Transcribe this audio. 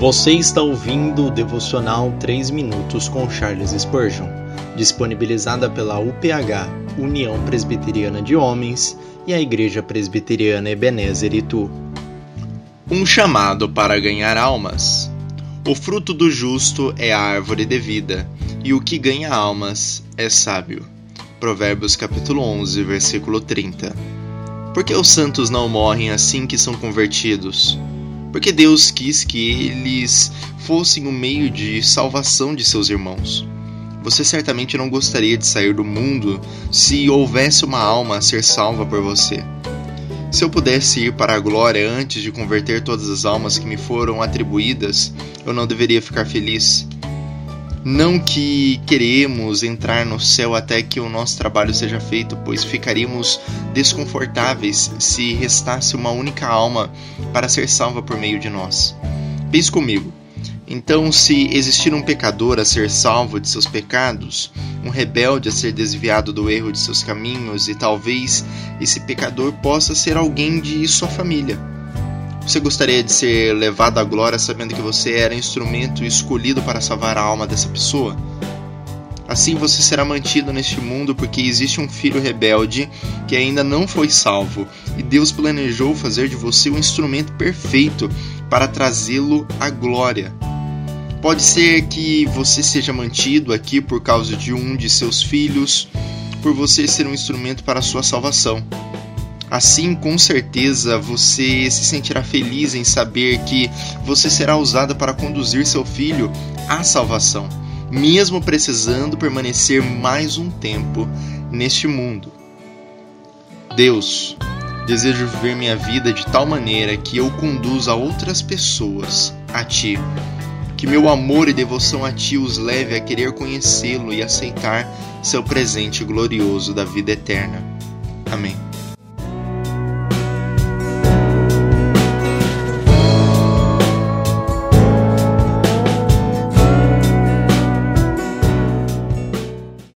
Você está ouvindo o devocional 3 minutos com Charles Spurgeon, disponibilizada pela UPH, União Presbiteriana de Homens, e a Igreja Presbiteriana Ebenezer Itu. Um chamado para ganhar almas. O fruto do justo é a árvore de vida, e o que ganha almas é sábio. Provérbios capítulo 11, versículo 30. Por que os santos não morrem assim que são convertidos? Porque Deus quis que eles fossem o meio de salvação de seus irmãos. Você certamente não gostaria de sair do mundo se houvesse uma alma a ser salva por você. Se eu pudesse ir para a glória antes de converter todas as almas que me foram atribuídas, eu não deveria ficar feliz. Não que queremos entrar no céu até que o nosso trabalho seja feito, pois ficaríamos desconfortáveis se restasse uma única alma para ser salva por meio de nós. Pense comigo. Então, se existir um pecador a ser salvo de seus pecados, um rebelde a ser desviado do erro de seus caminhos, e talvez esse pecador possa ser alguém de sua família você gostaria de ser levado à glória sabendo que você era instrumento escolhido para salvar a alma dessa pessoa? Assim você será mantido neste mundo porque existe um filho rebelde que ainda não foi salvo e Deus planejou fazer de você o instrumento perfeito para trazê-lo à glória. Pode ser que você seja mantido aqui por causa de um de seus filhos, por você ser um instrumento para a sua salvação. Assim, com certeza, você se sentirá feliz em saber que você será usada para conduzir seu filho à salvação, mesmo precisando permanecer mais um tempo neste mundo. Deus, desejo viver minha vida de tal maneira que eu conduza outras pessoas a Ti. Que meu amor e devoção a Ti os leve a querer conhecê-lo e aceitar seu presente glorioso da vida eterna. Amém.